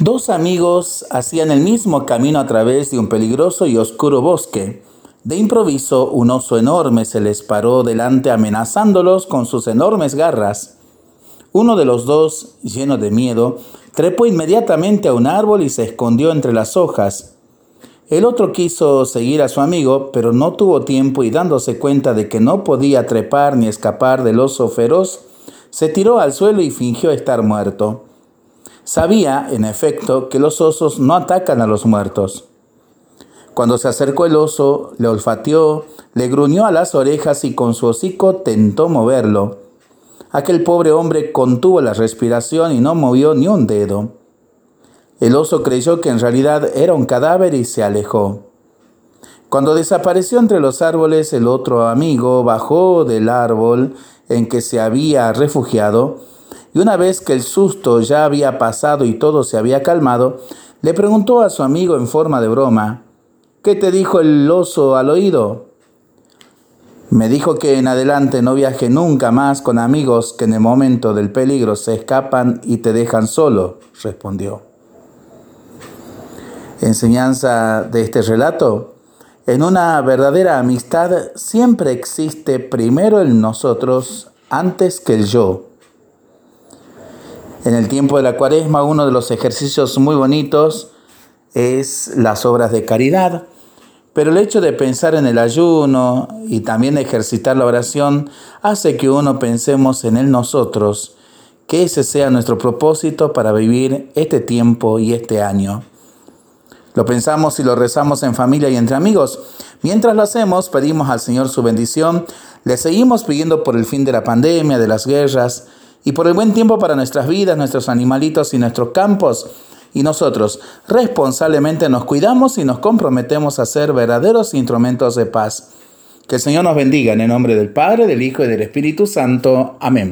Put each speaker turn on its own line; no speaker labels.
Dos amigos hacían el mismo camino a través de un peligroso y oscuro bosque. De improviso, un oso enorme se les paró delante amenazándolos con sus enormes garras. Uno de los dos, lleno de miedo, trepó inmediatamente a un árbol y se escondió entre las hojas. El otro quiso seguir a su amigo, pero no tuvo tiempo y dándose cuenta de que no podía trepar ni escapar del oso feroz, se tiró al suelo y fingió estar muerto. Sabía, en efecto, que los osos no atacan a los muertos. Cuando se acercó el oso, le olfateó, le gruñó a las orejas y con su hocico tentó moverlo. Aquel pobre hombre contuvo la respiración y no movió ni un dedo. El oso creyó que en realidad era un cadáver y se alejó. Cuando desapareció entre los árboles, el otro amigo bajó del árbol en que se había refugiado y una vez que el susto ya había pasado y todo se había calmado, le preguntó a su amigo en forma de broma, ¿qué te dijo el oso al oído? Me dijo que en adelante no viaje nunca más con amigos que en el momento del peligro se escapan y te dejan solo, respondió. Enseñanza de este relato. En una verdadera amistad siempre existe primero el nosotros antes que el yo. En el tiempo de la cuaresma uno de los ejercicios muy bonitos es las obras de caridad, pero el hecho de pensar en el ayuno y también ejercitar la oración hace que uno pensemos en el nosotros, que ese sea nuestro propósito para vivir este tiempo y este año. Lo pensamos y lo rezamos en familia y entre amigos. Mientras lo hacemos, pedimos al Señor su bendición, le seguimos pidiendo por el fin de la pandemia, de las guerras, y por el buen tiempo para nuestras vidas, nuestros animalitos y nuestros campos. Y nosotros responsablemente nos cuidamos y nos comprometemos a ser verdaderos instrumentos de paz. Que el Señor nos bendiga en el nombre del Padre, del Hijo y del Espíritu Santo. Amén.